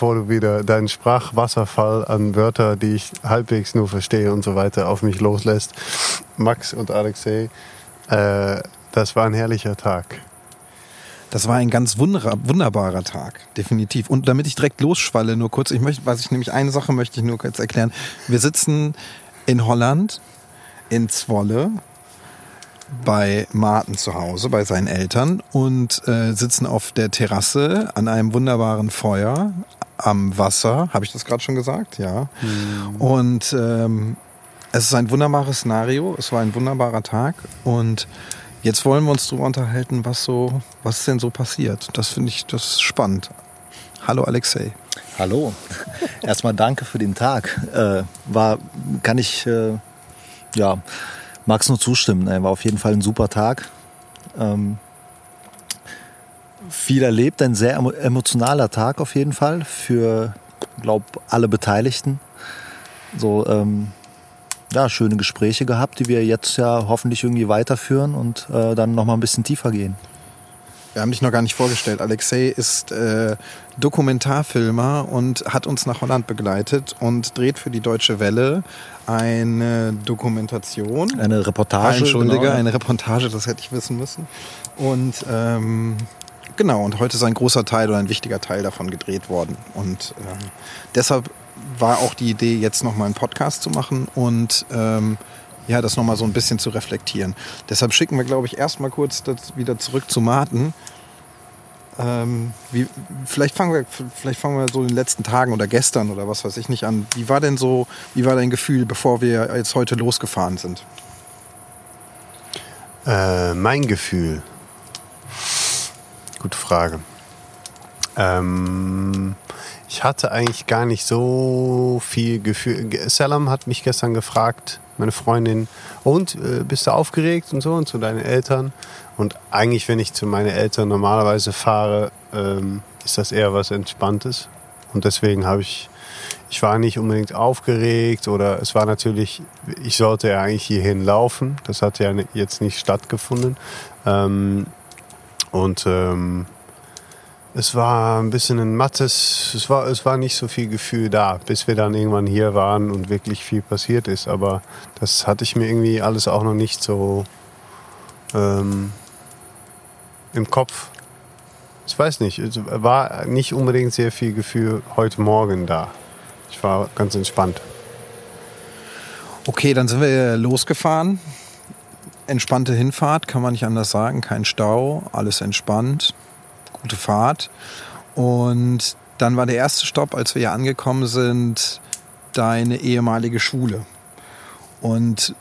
bevor du wieder deinen Sprachwasserfall an Wörter, die ich halbwegs nur verstehe und so weiter, auf mich loslässt. Max und Alexei, äh, das war ein herrlicher Tag. Das war ein ganz wunderbarer Tag, definitiv. Und damit ich direkt losschwalle, nur kurz, ich möchte, was ich nämlich eine Sache möchte ich nur kurz erklären. Wir sitzen in Holland, in Zwolle, bei Martin zu Hause, bei seinen Eltern und äh, sitzen auf der Terrasse an einem wunderbaren Feuer am Wasser. Habe ich das gerade schon gesagt? Ja. Mhm. Und ähm, es ist ein wunderbares Szenario. Es war ein wunderbarer Tag und Jetzt wollen wir uns darüber unterhalten, was so, was denn so passiert. Das finde ich, das ist spannend. Hallo Alexei. Hallo. Erstmal danke für den Tag. Äh, war, kann ich, äh, ja, mag's nur zustimmen. War auf jeden Fall ein super Tag. Ähm, viel erlebt, ein sehr emotionaler Tag auf jeden Fall für, glaube alle Beteiligten. So, ähm, ja, schöne Gespräche gehabt, die wir jetzt ja hoffentlich irgendwie weiterführen und äh, dann nochmal ein bisschen tiefer gehen. Wir haben dich noch gar nicht vorgestellt. Alexei ist äh, Dokumentarfilmer und hat uns nach Holland begleitet und dreht für die Deutsche Welle eine Dokumentation. Eine Reportage. Entschuldige, genau. eine Reportage, das hätte ich wissen müssen. Und ähm, genau, und heute ist ein großer Teil oder ein wichtiger Teil davon gedreht worden. Und ähm, deshalb war auch die Idee, jetzt nochmal einen Podcast zu machen und ähm, ja, das nochmal so ein bisschen zu reflektieren. Deshalb schicken wir, glaube ich, erstmal kurz wieder zurück zu Martin. Ähm, wie, vielleicht, fangen wir, vielleicht fangen wir so in den letzten Tagen oder gestern oder was weiß ich nicht an. Wie war denn so, wie war dein Gefühl, bevor wir jetzt heute losgefahren sind? Äh, mein Gefühl. Gute Frage. Ähm, ich hatte eigentlich gar nicht so viel Gefühl. Salam hat mich gestern gefragt, meine Freundin, und äh, bist du aufgeregt und so und zu deinen Eltern? Und eigentlich, wenn ich zu meinen Eltern normalerweise fahre, ähm, ist das eher was Entspanntes. Und deswegen habe ich, ich war nicht unbedingt aufgeregt oder es war natürlich, ich sollte ja eigentlich hierhin laufen. Das hat ja jetzt nicht stattgefunden. Ähm, und ähm, es war ein bisschen ein mattes, es war, es war nicht so viel Gefühl da, bis wir dann irgendwann hier waren und wirklich viel passiert ist. Aber das hatte ich mir irgendwie alles auch noch nicht so ähm, im Kopf. Ich weiß nicht, es war nicht unbedingt sehr viel Gefühl heute Morgen da. Ich war ganz entspannt. Okay, dann sind wir losgefahren. Entspannte Hinfahrt, kann man nicht anders sagen. Kein Stau, alles entspannt gute Fahrt. Und dann war der erste Stopp, als wir hier angekommen sind, deine ehemalige Schule. Und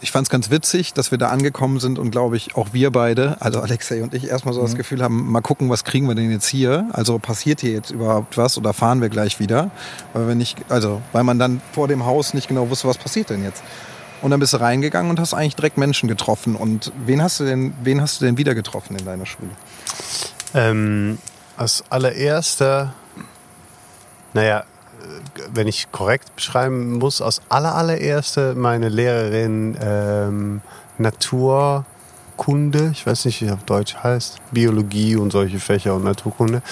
ich fand es ganz witzig, dass wir da angekommen sind und glaube ich auch wir beide, also Alexei und ich, erstmal so mhm. das Gefühl haben, mal gucken, was kriegen wir denn jetzt hier? Also passiert hier jetzt überhaupt was oder fahren wir gleich wieder? Weil wir nicht, also weil man dann vor dem Haus nicht genau wusste, was passiert denn jetzt? Und dann bist du reingegangen und hast eigentlich direkt Menschen getroffen. Und wen hast du denn, wen hast du denn wieder getroffen in deiner Schule? Ähm, als allererster, naja, wenn ich korrekt beschreiben muss, als allererste meine Lehrerin ähm, Naturkunde, ich weiß nicht, wie es auf Deutsch heißt, Biologie und solche Fächer und Naturkunde,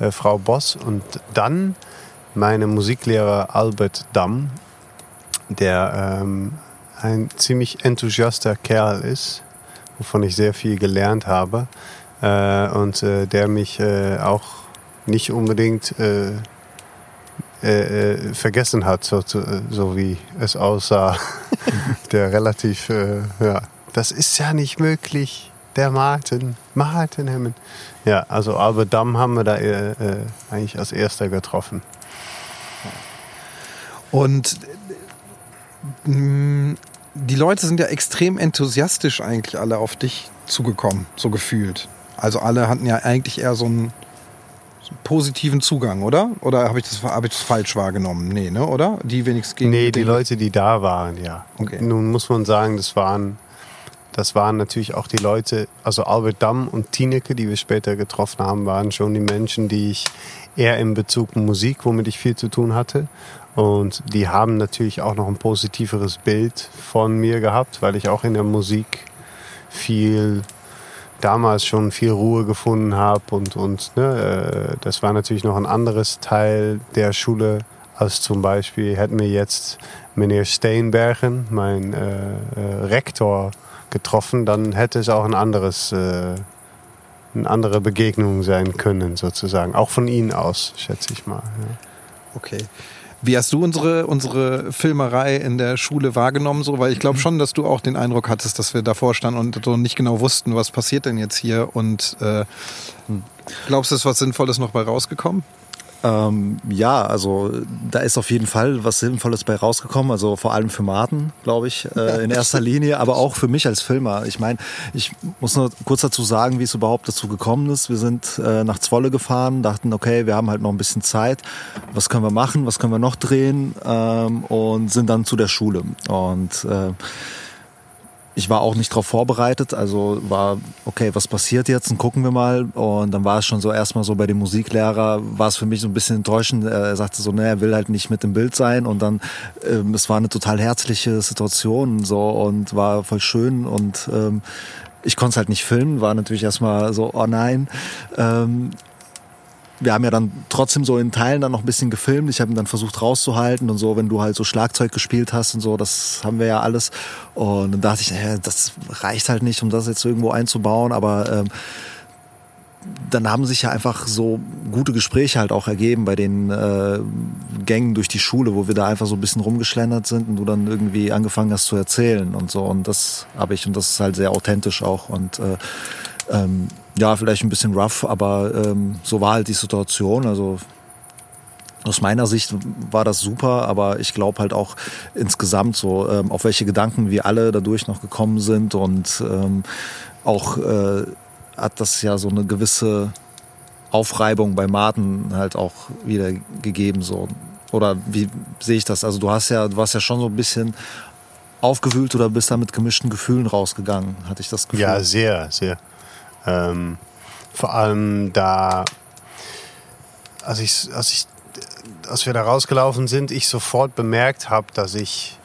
äh, Frau Boss. Und dann meine Musiklehrer Albert Damm, der ähm, ein ziemlich enthusiaster Kerl ist, wovon ich sehr viel gelernt habe äh, und äh, der mich äh, auch nicht unbedingt äh, äh, äh, vergessen hat, so, so, wie es aussah. der relativ, ja, das ist ja nicht möglich. Der Martin, Martin Hemmen. Ja, also Albert Damm haben wir da eigentlich als erster getroffen. Und die Leute sind ja extrem enthusiastisch eigentlich alle auf dich zugekommen, so gefühlt. Also alle hatten ja eigentlich eher so einen positiven Zugang, oder? Oder habe ich, das, hab ich das falsch wahrgenommen? Nee, ne? oder? Die wenigstens gegen Nee, die Leute, die da waren, ja. Okay. Nun muss man sagen, das waren, das waren natürlich auch die Leute, also Albert Damm und Tineke, die wir später getroffen haben, waren schon die Menschen, die ich eher in Bezug Musik, womit ich viel zu tun hatte. Und die haben natürlich auch noch ein positiveres Bild von mir gehabt, weil ich auch in der Musik viel damals schon viel Ruhe gefunden habe und, und ne, äh, das war natürlich noch ein anderes Teil der Schule als zum Beispiel hätten wir jetzt meneer Steenbergen, mein äh, äh, Rektor, getroffen, dann hätte es auch ein anderes, äh, eine andere Begegnung sein können, sozusagen. Auch von Ihnen aus, schätze ich mal. Ja. Okay. Wie hast du unsere, unsere Filmerei in der Schule wahrgenommen? So? Weil ich glaube schon, dass du auch den Eindruck hattest, dass wir davor standen und so nicht genau wussten, was passiert denn jetzt hier. Und äh, glaubst du, ist was Sinnvolles noch bei rausgekommen? Ähm, ja, also da ist auf jeden Fall was Sinnvolles bei rausgekommen. Also vor allem für Martin, glaube ich, äh, in erster Linie, aber auch für mich als Filmer. Ich meine, ich muss nur kurz dazu sagen, wie es überhaupt dazu gekommen ist. Wir sind äh, nach Zwolle gefahren, dachten, okay, wir haben halt noch ein bisschen Zeit. Was können wir machen? Was können wir noch drehen? Ähm, und sind dann zu der Schule. Und äh, ich war auch nicht darauf vorbereitet, also war, okay, was passiert jetzt und gucken wir mal. Und dann war es schon so erstmal so bei dem Musiklehrer, war es für mich so ein bisschen enttäuschend. Er sagte so, ne, er will halt nicht mit im Bild sein. Und dann, ähm, es war eine total herzliche Situation so und war voll schön und ähm, ich konnte es halt nicht filmen, war natürlich erstmal so, oh nein. Ähm, wir haben ja dann trotzdem so in Teilen dann noch ein bisschen gefilmt. Ich habe ihn dann versucht rauszuhalten und so, wenn du halt so Schlagzeug gespielt hast und so, das haben wir ja alles. Und dann dachte ich, äh, das reicht halt nicht, um das jetzt irgendwo einzubauen. Aber ähm, dann haben sich ja einfach so gute Gespräche halt auch ergeben bei den äh, Gängen durch die Schule, wo wir da einfach so ein bisschen rumgeschlendert sind und du dann irgendwie angefangen hast zu erzählen und so. Und das habe ich und das ist halt sehr authentisch auch. Und äh, ähm, ja, vielleicht ein bisschen rough, aber ähm, so war halt die Situation. Also aus meiner Sicht war das super, aber ich glaube halt auch insgesamt so, ähm, auf welche Gedanken wir alle dadurch noch gekommen sind und ähm, auch äh, hat das ja so eine gewisse Aufreibung bei Martin halt auch wieder gegeben so. Oder wie sehe ich das? Also du hast ja, du warst ja schon so ein bisschen aufgewühlt oder bist da mit gemischten Gefühlen rausgegangen, hatte ich das Gefühl. Ja, sehr, sehr. Ähm, vor allem da, als, ich, als, ich, als wir da rausgelaufen sind, ich sofort bemerkt habe, dass ich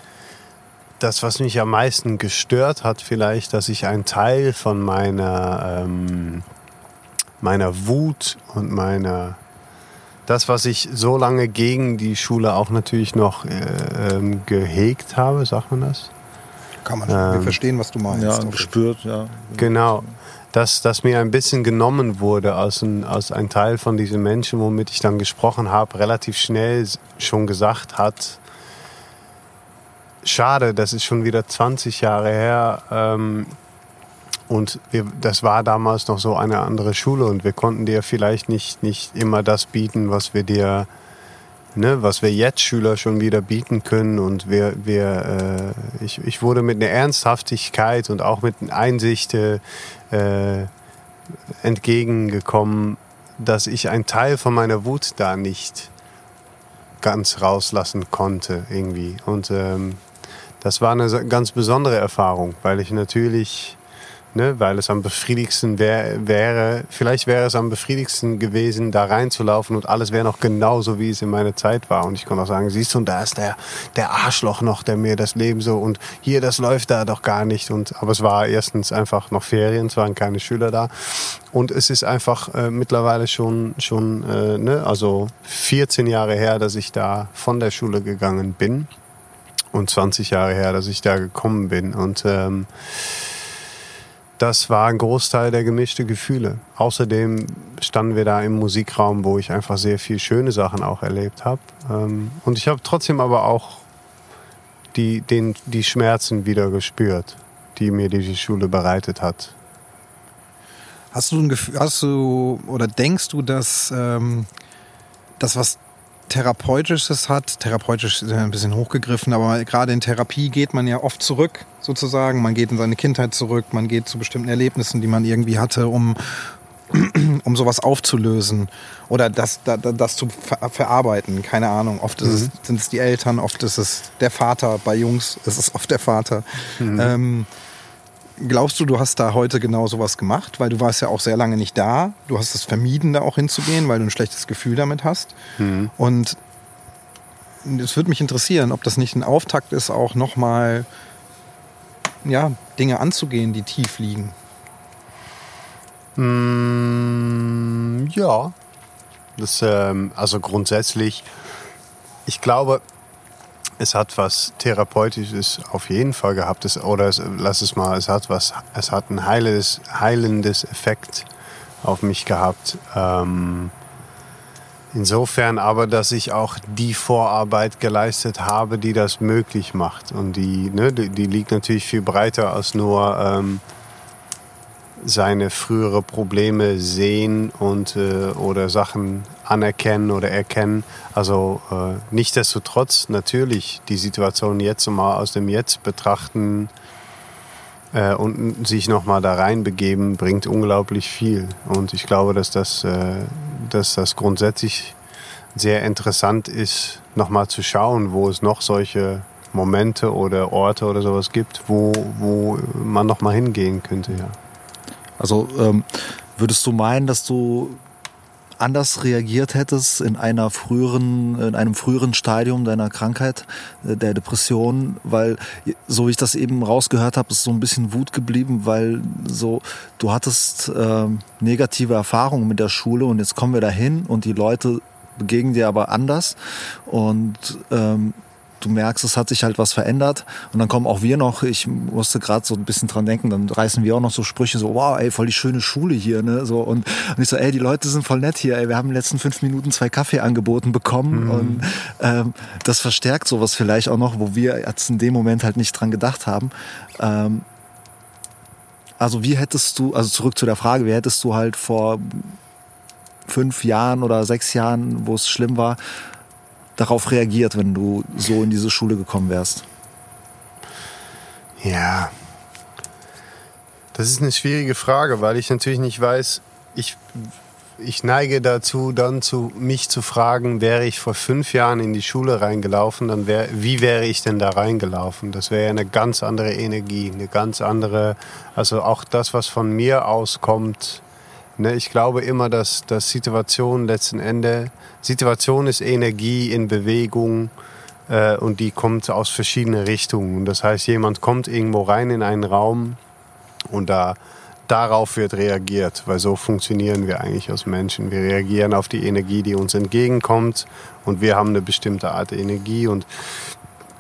das, was mich am meisten gestört hat, vielleicht, dass ich einen Teil von meiner, ähm, meiner Wut und meiner, das, was ich so lange gegen die Schule auch natürlich noch äh, ähm, gehegt habe, sagt man das? Kann man, ähm, wir verstehen, was du meinst. Ja, gespürt, ja. Genau dass das mir ein bisschen genommen wurde als ein, als ein Teil von diesen Menschen, womit ich dann gesprochen habe, relativ schnell schon gesagt hat, schade, das ist schon wieder 20 Jahre her. Ähm, und wir, das war damals noch so eine andere Schule und wir konnten dir vielleicht nicht, nicht immer das bieten, was wir dir ne, was wir jetzt Schüler schon wieder bieten können. Und wir, wir, äh, ich, ich wurde mit einer Ernsthaftigkeit und auch mit Einsicht äh, entgegengekommen, dass ich einen Teil von meiner Wut da nicht ganz rauslassen konnte irgendwie. Und ähm, das war eine ganz besondere Erfahrung, weil ich natürlich Ne, weil es am befriedigsten wär, wäre, vielleicht wäre es am befriedigsten gewesen, da reinzulaufen und alles wäre noch genauso, wie es in meiner Zeit war. Und ich konnte auch sagen, siehst du, und da ist der, der Arschloch noch, der mir das Leben so und hier, das läuft da doch gar nicht. Und, aber es war erstens einfach noch Ferien, es waren keine Schüler da. Und es ist einfach äh, mittlerweile schon, schon äh, ne, also 14 Jahre her, dass ich da von der Schule gegangen bin. Und 20 Jahre her, dass ich da gekommen bin. Und ähm, das war ein Großteil der gemischten Gefühle. Außerdem standen wir da im Musikraum, wo ich einfach sehr viel schöne Sachen auch erlebt habe. Ähm, und ich habe trotzdem aber auch die, den, die Schmerzen wieder gespürt, die mir diese Schule bereitet hat. Hast du ein Gefühl, hast du oder denkst du, dass ähm, das, was Therapeutisches hat. Therapeutisch ist ja ein bisschen hochgegriffen, aber gerade in Therapie geht man ja oft zurück, sozusagen. Man geht in seine Kindheit zurück, man geht zu bestimmten Erlebnissen, die man irgendwie hatte, um, um sowas aufzulösen oder das, das, das zu ver verarbeiten. Keine Ahnung. Oft mhm. sind es die Eltern, oft ist es der Vater. Bei Jungs ist es oft der Vater. Mhm. Ähm, glaubst du, du hast da heute genau sowas gemacht? Weil du warst ja auch sehr lange nicht da. Du hast es vermieden, da auch hinzugehen, weil du ein schlechtes Gefühl damit hast. Mhm. Und es würde mich interessieren, ob das nicht ein Auftakt ist, auch nochmal ja, Dinge anzugehen, die tief liegen. Mm, ja. Das, ähm, also grundsätzlich, ich glaube, es hat was Therapeutisches auf jeden Fall gehabt. Es, oder es, lass es mal, es hat was, es hat ein heilendes, heilendes Effekt auf mich gehabt. Ähm, insofern aber, dass ich auch die Vorarbeit geleistet habe, die das möglich macht. Und die, ne, die, die liegt natürlich viel breiter als nur ähm, seine frühere Probleme sehen und äh, oder Sachen anerkennen oder erkennen. Also äh, nichtsdestotrotz natürlich die Situation jetzt mal aus dem Jetzt betrachten äh, und sich nochmal da reinbegeben, bringt unglaublich viel. Und ich glaube, dass das, äh, dass das grundsätzlich sehr interessant ist, nochmal zu schauen, wo es noch solche Momente oder Orte oder sowas gibt, wo, wo man nochmal hingehen könnte, ja. Also ähm, würdest du meinen, dass du anders reagiert hättest in einer früheren, in einem früheren Stadium deiner Krankheit, äh, der Depression, weil so wie ich das eben rausgehört habe, ist so ein bisschen Wut geblieben, weil so du hattest äh, negative Erfahrungen mit der Schule und jetzt kommen wir dahin und die Leute begegnen dir aber anders. Und ähm, du merkst, es hat sich halt was verändert. Und dann kommen auch wir noch, ich musste gerade so ein bisschen dran denken, dann reißen wir auch noch so Sprüche, so, wow, ey, voll die schöne Schule hier, ne? So, und, und ich so, ey, die Leute sind voll nett hier, ey, wir haben in den letzten fünf Minuten zwei Kaffee angeboten bekommen. Mhm. Und ähm, das verstärkt sowas vielleicht auch noch, wo wir jetzt in dem Moment halt nicht dran gedacht haben. Ähm, also wie hättest du, also zurück zu der Frage, wie hättest du halt vor fünf Jahren oder sechs Jahren, wo es schlimm war, darauf reagiert, wenn du so in diese Schule gekommen wärst? Ja, das ist eine schwierige Frage, weil ich natürlich nicht weiß, ich, ich neige dazu, dann zu mich zu fragen, wäre ich vor fünf Jahren in die Schule reingelaufen, dann wär, wie wäre ich denn da reingelaufen? Das wäre ja eine ganz andere Energie, eine ganz andere, also auch das, was von mir auskommt, Ne, ich glaube immer, dass, dass Situation letzten Endes, Situation ist Energie in Bewegung äh, und die kommt aus verschiedenen Richtungen. Das heißt, jemand kommt irgendwo rein in einen Raum und da darauf wird reagiert, weil so funktionieren wir eigentlich als Menschen. Wir reagieren auf die Energie, die uns entgegenkommt und wir haben eine bestimmte Art Energie und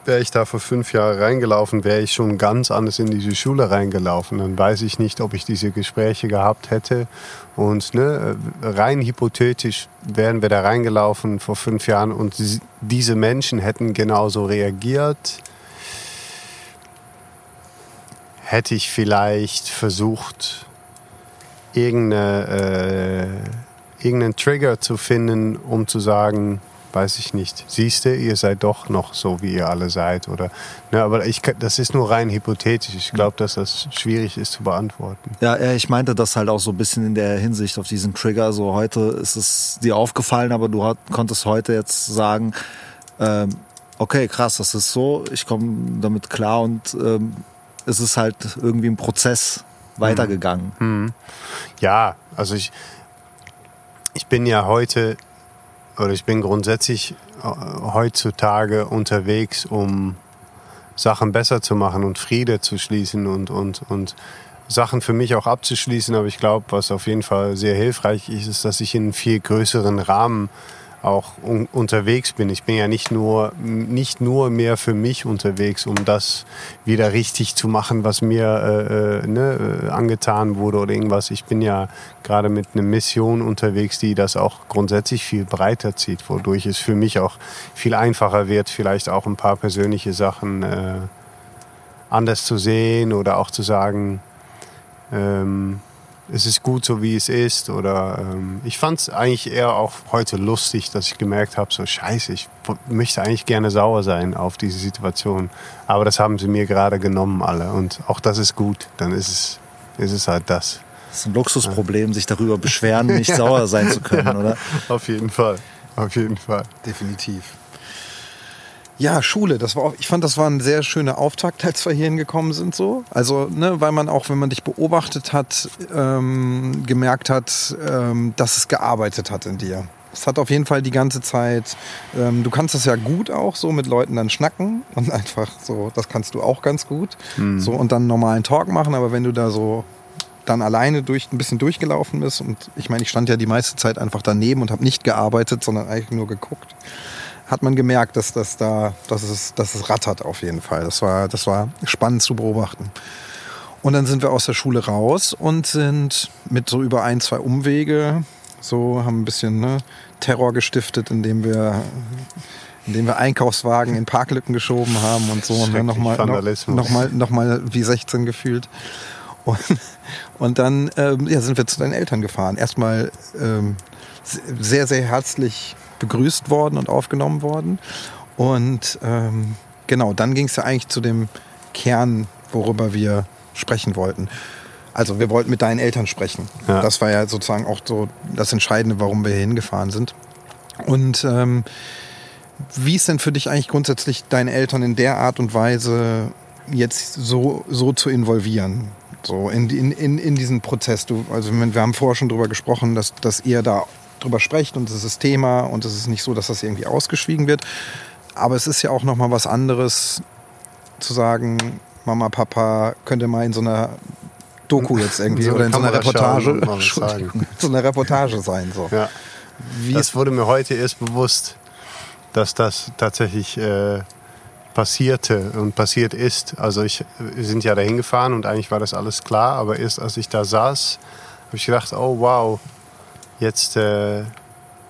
wäre ich da vor fünf Jahren reingelaufen, wäre ich schon ganz anders in diese Schule reingelaufen. Dann weiß ich nicht, ob ich diese Gespräche gehabt hätte. Und ne, rein hypothetisch wären wir da reingelaufen vor fünf Jahren und diese Menschen hätten genauso reagiert. Hätte ich vielleicht versucht, irgendeine, äh, irgendeinen Trigger zu finden, um zu sagen, weiß ich nicht, siehst du, ihr seid doch noch so, wie ihr alle seid. Oder, ne, aber ich, das ist nur rein hypothetisch. Ich glaube, dass das schwierig ist zu beantworten. Ja, ich meinte das halt auch so ein bisschen in der Hinsicht auf diesen Trigger. So heute ist es dir aufgefallen, aber du hat, konntest heute jetzt sagen, ähm, okay, krass, das ist so, ich komme damit klar und ähm, es ist halt irgendwie ein Prozess weitergegangen. Mhm. Ja, also ich, ich bin ja heute oder ich bin grundsätzlich äh, heutzutage unterwegs, um Sachen besser zu machen und Friede zu schließen und, und, und Sachen für mich auch abzuschließen. Aber ich glaube, was auf jeden Fall sehr hilfreich ist, ist, dass ich in einen viel größeren Rahmen auch un unterwegs bin. Ich bin ja nicht nur, nicht nur mehr für mich unterwegs, um das wieder richtig zu machen, was mir äh, äh ne, äh, angetan wurde oder irgendwas. Ich bin ja gerade mit einer Mission unterwegs, die das auch grundsätzlich viel breiter zieht, wodurch es für mich auch viel einfacher wird, vielleicht auch ein paar persönliche Sachen äh, anders zu sehen oder auch zu sagen, ähm, es ist gut so wie es ist. Oder ähm, ich fand es eigentlich eher auch heute lustig, dass ich gemerkt habe, so scheiße, ich möchte eigentlich gerne sauer sein auf diese Situation. Aber das haben sie mir gerade genommen alle. Und auch das ist gut. Dann ist es, ist es halt das. Das ist ein Luxusproblem, sich darüber beschweren, nicht ja. sauer sein zu können, ja, oder? Auf jeden Fall. Auf jeden Fall. Definitiv. Ja, Schule, das war auch, ich fand, das war ein sehr schöner Auftakt, als wir hier hingekommen sind, so. Also, ne, weil man auch, wenn man dich beobachtet hat, ähm, gemerkt hat, ähm, dass es gearbeitet hat in dir. Es hat auf jeden Fall die ganze Zeit, ähm, du kannst das ja gut auch so mit Leuten dann schnacken und einfach so, das kannst du auch ganz gut. So und dann einen normalen Talk machen, aber wenn du da so dann alleine durch ein bisschen durchgelaufen bist und ich meine, ich stand ja die meiste Zeit einfach daneben und habe nicht gearbeitet, sondern eigentlich nur geguckt hat man gemerkt, dass das da, dass es, dass es rattert auf jeden Fall. Das war, das war spannend zu beobachten. Und dann sind wir aus der Schule raus und sind mit so über ein, zwei Umwege, so haben ein bisschen ne, Terror gestiftet, indem wir, indem wir Einkaufswagen in Parklücken geschoben haben und so. Und dann nochmal noch, noch mal, noch mal wie 16 gefühlt. Und, und dann ähm, ja, sind wir zu deinen Eltern gefahren. Erstmal ähm, sehr, sehr herzlich begrüßt worden und aufgenommen worden. Und ähm, genau, dann ging es ja eigentlich zu dem Kern, worüber wir sprechen wollten. Also wir wollten mit deinen Eltern sprechen. Ja. Das war ja sozusagen auch so das Entscheidende, warum wir hier hingefahren sind. Und ähm, wie ist denn für dich eigentlich grundsätzlich deine Eltern in der Art und Weise jetzt so, so zu involvieren? So in, in, in, in diesen Prozess. Du, also wir haben vorher schon drüber gesprochen, dass, dass ihr da drüber sprecht und es ist Thema und es ist nicht so, dass das irgendwie ausgeschwiegen wird. Aber es ist ja auch nochmal was anderes zu sagen, Mama, Papa, könnt ihr mal in so einer Doku jetzt irgendwie So oder in so einer Reportage, schauen so einer Reportage sein. So. Ja. Wie das wurde mir heute erst bewusst, dass das tatsächlich äh, passierte und passiert ist. Also ich, wir sind ja dahin gefahren und eigentlich war das alles klar, aber erst als ich da saß, habe ich gedacht, oh wow, jetzt äh,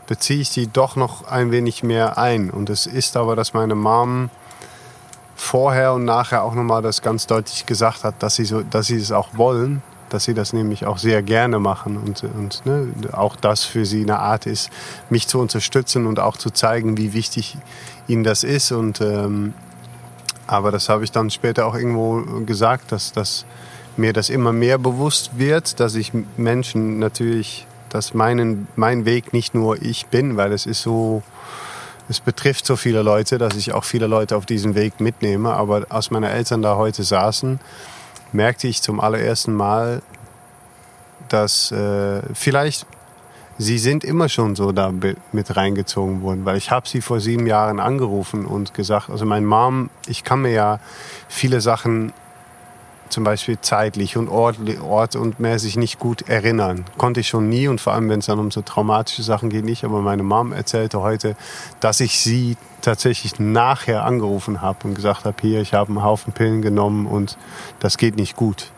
beziehe ich die doch noch ein wenig mehr ein. Und es ist aber, dass meine Mom vorher und nachher auch nochmal das ganz deutlich gesagt hat, dass sie, so, dass sie es auch wollen, dass sie das nämlich auch sehr gerne machen und, und ne, auch das für sie eine Art ist, mich zu unterstützen und auch zu zeigen, wie wichtig ihnen das ist. Und, ähm, aber das habe ich dann später auch irgendwo gesagt, dass, dass mir das immer mehr bewusst wird, dass ich Menschen natürlich, dass meinen, mein Weg nicht nur ich bin, weil es ist so, es betrifft so viele Leute, dass ich auch viele Leute auf diesen Weg mitnehme. Aber als meine Eltern da heute saßen, merkte ich zum allerersten Mal, dass äh, vielleicht sie sind immer schon so da mit reingezogen worden, weil ich habe sie vor sieben Jahren angerufen und gesagt, also mein Mom, ich kann mir ja viele Sachen zum Beispiel zeitlich und ort, ort und mäßig nicht gut erinnern. Konnte ich schon nie und vor allem, wenn es dann um so traumatische Sachen geht, nicht. Aber meine Mom erzählte heute, dass ich sie tatsächlich nachher angerufen habe und gesagt habe, hier, ich habe einen Haufen Pillen genommen und das geht nicht gut.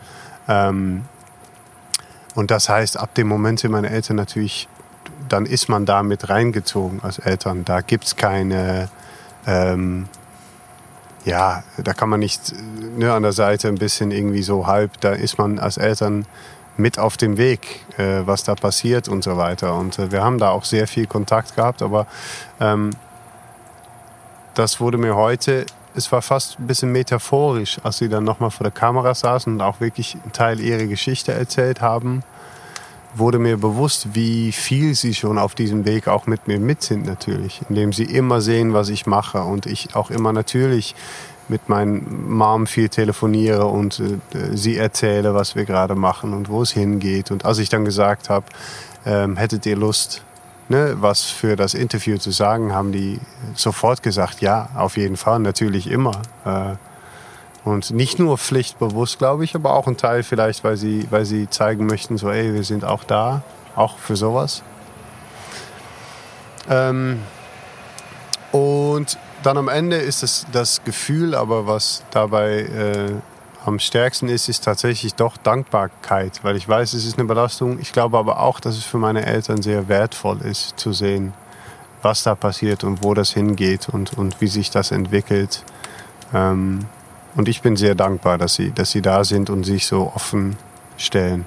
Ähm, und das heißt, ab dem Moment sind meine Eltern natürlich, dann ist man da mit reingezogen als Eltern. Da gibt's keine, ähm, ja, da kann man nicht ne, an der Seite ein bisschen irgendwie so halb, da ist man als Eltern mit auf dem Weg, äh, was da passiert und so weiter. Und äh, wir haben da auch sehr viel Kontakt gehabt, aber ähm, das wurde mir heute, es war fast ein bisschen metaphorisch, als sie dann nochmal vor der Kamera saßen und auch wirklich einen Teil ihrer Geschichte erzählt haben, wurde mir bewusst, wie viel sie schon auf diesem Weg auch mit mir mit sind natürlich, indem sie immer sehen, was ich mache und ich auch immer natürlich mit meinen Mom viel telefoniere und äh, sie erzähle, was wir gerade machen und wo es hingeht. Und als ich dann gesagt habe, ähm, hättet ihr Lust, ne, was für das Interview zu sagen, haben die sofort gesagt, ja, auf jeden Fall, natürlich immer. Äh, und nicht nur pflichtbewusst, glaube ich, aber auch ein Teil vielleicht, weil sie, weil sie zeigen möchten, so, ey, wir sind auch da, auch für sowas. Ähm, und dann am Ende ist es das Gefühl, aber was dabei äh, am stärksten ist, ist tatsächlich doch Dankbarkeit, weil ich weiß, es ist eine Belastung. Ich glaube aber auch, dass es für meine Eltern sehr wertvoll ist zu sehen, was da passiert und wo das hingeht und, und wie sich das entwickelt. Ähm, und ich bin sehr dankbar, dass sie, dass sie da sind und sich so offen stellen.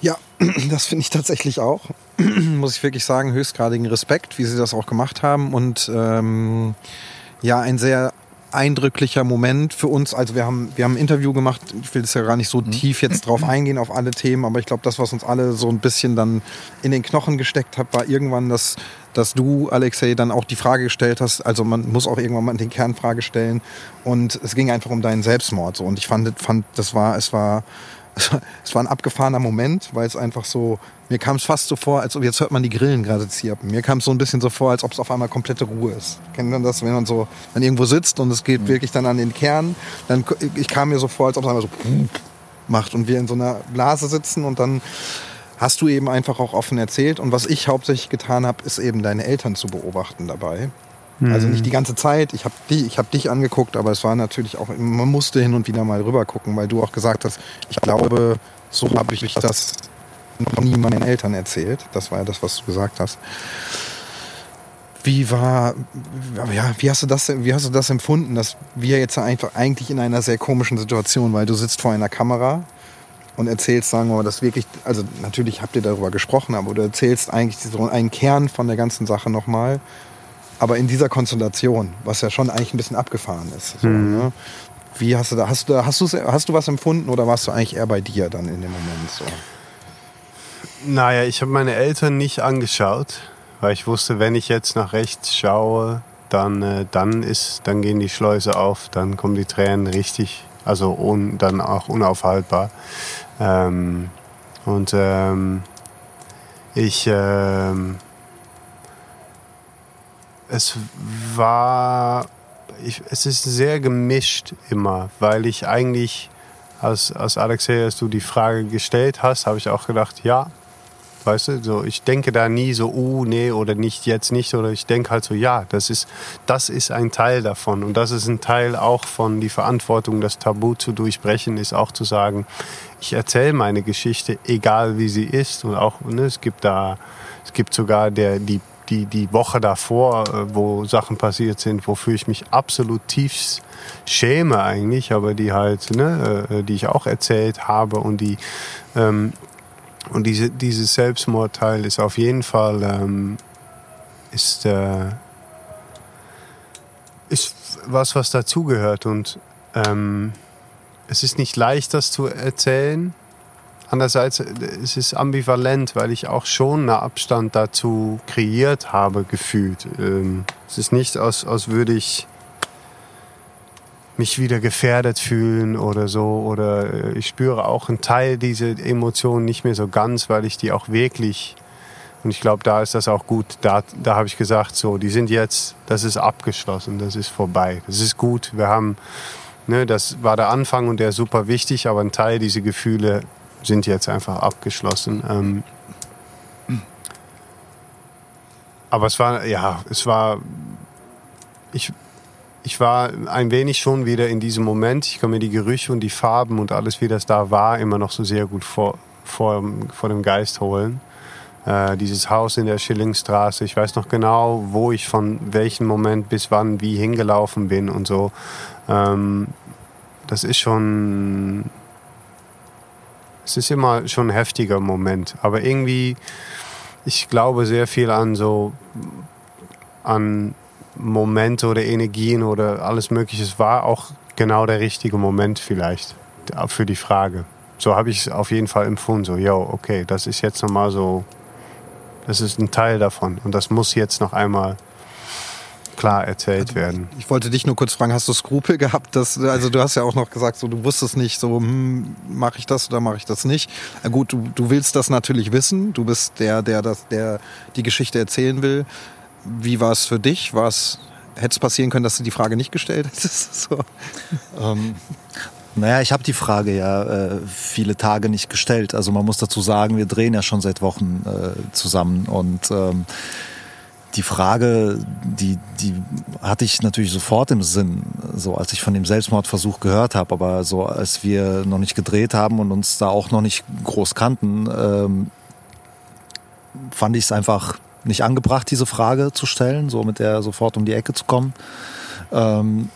Ja, das finde ich tatsächlich auch. Muss ich wirklich sagen, höchstgradigen Respekt, wie sie das auch gemacht haben. Und ähm, ja, ein sehr eindrücklicher Moment für uns. Also wir haben, wir haben ein Interview gemacht. Ich will jetzt ja gar nicht so mhm. tief jetzt drauf eingehen auf alle Themen, aber ich glaube, das, was uns alle so ein bisschen dann in den Knochen gesteckt hat, war irgendwann, dass, dass du, Alexei, dann auch die Frage gestellt hast. Also man muss auch irgendwann mal die Kernfrage stellen. Und es ging einfach um deinen Selbstmord. So. Und ich fand, fand, das war, es war, es war ein abgefahrener Moment, weil es einfach so, mir kam es fast so vor, als ob jetzt hört man die Grillen gerade zirpen. Mir kam es so ein bisschen so vor, als ob es auf einmal komplette Ruhe ist. Kennt man das, wenn man so dann irgendwo sitzt und es geht mhm. wirklich dann an den Kern? Dann ich kam mir so vor, als ob es einmal so macht und wir in so einer Blase sitzen und dann hast du eben einfach auch offen erzählt. Und was ich hauptsächlich getan habe, ist eben deine Eltern zu beobachten dabei. Also nicht die ganze Zeit. Ich habe dich, hab dich angeguckt, aber es war natürlich auch, man musste hin und wieder mal rüber gucken, weil du auch gesagt hast, ich glaube, so habe ich das noch nie meinen Eltern erzählt. Das war ja das, was du gesagt hast. Wie war, ja, wie hast du das, wie hast du das empfunden, dass wir jetzt einfach eigentlich in einer sehr komischen Situation, weil du sitzt vor einer Kamera und erzählst, sagen wir mal, das wirklich, also natürlich habt ihr darüber gesprochen, aber du erzählst eigentlich so einen Kern von der ganzen Sache nochmal aber in dieser Konstellation, was ja schon eigentlich ein bisschen abgefahren ist. So, mhm. ne? Wie hast du da, hast du, hast du, hast du was empfunden oder warst du eigentlich eher bei dir dann in dem Moment so? Naja, ich habe meine Eltern nicht angeschaut, weil ich wusste, wenn ich jetzt nach rechts schaue, dann, äh, dann, ist, dann gehen die Schleuse auf, dann kommen die Tränen richtig, also un, dann auch unaufhaltbar. Ähm, und ähm, ich, ähm, es war, ich, es ist sehr gemischt immer, weil ich eigentlich, als, als Alexei, als du die Frage gestellt hast, habe ich auch gedacht, ja, weißt du, so, ich denke da nie so, uh, nee, oder nicht, jetzt nicht, oder ich denke halt so, ja, das ist, das ist ein Teil davon. Und das ist ein Teil auch von die Verantwortung, das Tabu zu durchbrechen, ist auch zu sagen, ich erzähle meine Geschichte, egal wie sie ist. Und auch, ne, es gibt da, es gibt sogar der, die die, die Woche davor, äh, wo Sachen passiert sind, wofür ich mich absolut tiefst schäme eigentlich, aber die halt, ne, äh, die ich auch erzählt habe und die ähm, und diese, dieses Selbstmordteil ist auf jeden Fall ähm, ist, äh, ist was, was dazugehört und ähm, es ist nicht leicht, das zu erzählen, Andererseits es ist es ambivalent, weil ich auch schon einen Abstand dazu kreiert habe, gefühlt. Ähm, es ist nicht, als, als würde ich mich wieder gefährdet fühlen oder so. Oder äh, ich spüre auch einen Teil dieser Emotionen nicht mehr so ganz, weil ich die auch wirklich, und ich glaube, da ist das auch gut, da, da habe ich gesagt, so, die sind jetzt, das ist abgeschlossen, das ist vorbei. Das ist gut, wir haben, ne, das war der Anfang und der ist super wichtig, aber ein Teil dieser Gefühle sind jetzt einfach abgeschlossen. Ähm, aber es war, ja, es war, ich, ich war ein wenig schon wieder in diesem Moment. Ich kann mir die Gerüche und die Farben und alles, wie das da war, immer noch so sehr gut vor, vor, vor dem Geist holen. Äh, dieses Haus in der Schillingstraße, ich weiß noch genau, wo ich von welchem Moment bis wann wie hingelaufen bin und so. Ähm, das ist schon es ist immer schon ein heftiger Moment. Aber irgendwie, ich glaube sehr viel an so, an Momente oder Energien oder alles Mögliche. Es war auch genau der richtige Moment vielleicht für die Frage. So habe ich es auf jeden Fall empfunden. So, yo, okay, das ist jetzt nochmal so, das ist ein Teil davon. Und das muss jetzt noch einmal klar erzählt also, werden. Ich, ich, wollte dich nur kurz fragen, hast du Skrupel gehabt? Dass, also du hast ja auch noch gesagt, so, du wusstest nicht, so hm, mache ich das oder mache ich das nicht. Na gut, du, du willst das natürlich wissen. Du bist der, der, das, der die Geschichte erzählen will. Wie war es für dich? War es, hätte es passieren können, dass du die Frage nicht gestellt hättest? So. Ähm, naja, ich habe die Frage ja äh, viele Tage nicht gestellt. Also man muss dazu sagen, wir drehen ja schon seit Wochen äh, zusammen und ähm, die Frage, die, die hatte ich natürlich sofort im Sinn, so als ich von dem Selbstmordversuch gehört habe, aber so als wir noch nicht gedreht haben und uns da auch noch nicht groß kannten, ähm, fand ich es einfach nicht angebracht, diese Frage zu stellen, so mit der sofort um die Ecke zu kommen. Ähm,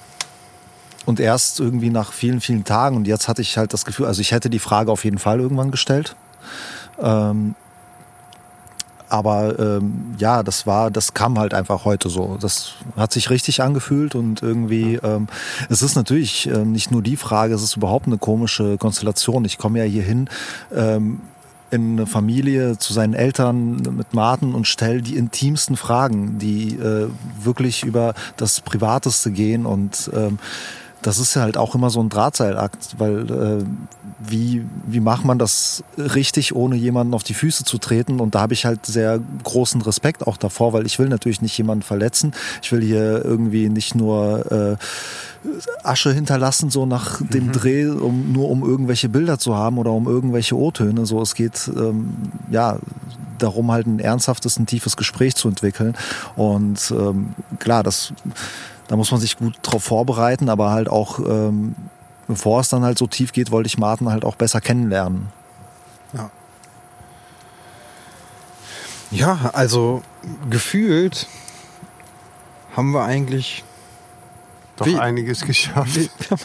und erst irgendwie nach vielen, vielen Tagen, und jetzt hatte ich halt das Gefühl, also ich hätte die Frage auf jeden Fall irgendwann gestellt. Ähm, aber ähm, ja, das war, das kam halt einfach heute so. Das hat sich richtig angefühlt und irgendwie, ähm, es ist natürlich äh, nicht nur die Frage, es ist überhaupt eine komische Konstellation. Ich komme ja hier hin. Ähm, in eine Familie zu seinen Eltern mit Martin und stelle die intimsten Fragen, die äh, wirklich über das Privateste gehen und ähm, das ist halt auch immer so ein Drahtseilakt, weil äh, wie, wie macht man das richtig, ohne jemanden auf die Füße zu treten? Und da habe ich halt sehr großen Respekt auch davor, weil ich will natürlich nicht jemanden verletzen. Ich will hier irgendwie nicht nur äh, Asche hinterlassen, so nach dem mhm. Dreh, um, nur um irgendwelche Bilder zu haben oder um irgendwelche O-Töne. So, es geht ähm, ja darum, halt ein ernsthaftes, ein tiefes Gespräch zu entwickeln. Und ähm, klar, das da muss man sich gut drauf vorbereiten, aber halt auch, ähm, bevor es dann halt so tief geht, wollte ich Martin halt auch besser kennenlernen. Ja. Ja, also gefühlt haben wir eigentlich doch wie, einiges geschafft. Wir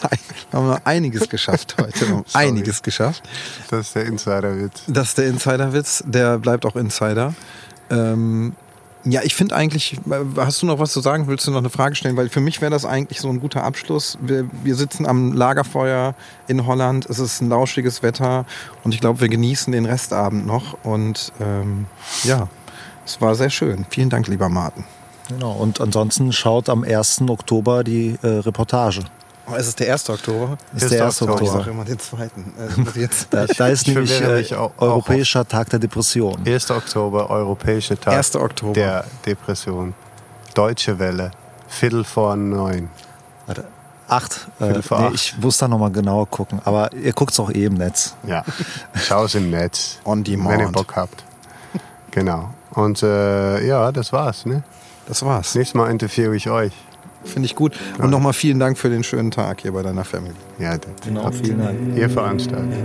haben, wir einiges geschafft heute. Wir einiges geschafft. Das ist der Insiderwitz. Das ist der Insiderwitz. Der bleibt auch Insider. Ähm, ja, ich finde eigentlich, hast du noch was zu sagen? Willst du noch eine Frage stellen? Weil für mich wäre das eigentlich so ein guter Abschluss. Wir, wir sitzen am Lagerfeuer in Holland. Es ist ein lauschiges Wetter und ich glaube, wir genießen den Restabend noch. Und ähm, ja, es war sehr schön. Vielen Dank, lieber Martin. Genau, und ansonsten schaut am 1. Oktober die äh, Reportage. Oh, ist es der 1. Oktober? Ist der 1. Oktober. Ich sage immer den 2. Äh, jetzt. da, da ist nämlich äh, auch, Europäischer Tag der Depression. 1. Oktober, Europäischer Tag 1. Oktober. der Depression. Deutsche Welle, Viertel vor neun. Warte, acht. Äh, nee, acht. Ich muss da nochmal genauer gucken. Aber ihr guckt es auch eh im Netz. Ja, schau es im Netz. On demand. Wenn ihr Bock habt. Genau. Und äh, ja, das war's, ne? Das war's. Nächstes Mal interviewe ich euch. Finde ich gut. Und nochmal vielen Dank für den schönen Tag hier bei deiner Family. Ja, genau, vielen Dank. Ihr veranstaltet.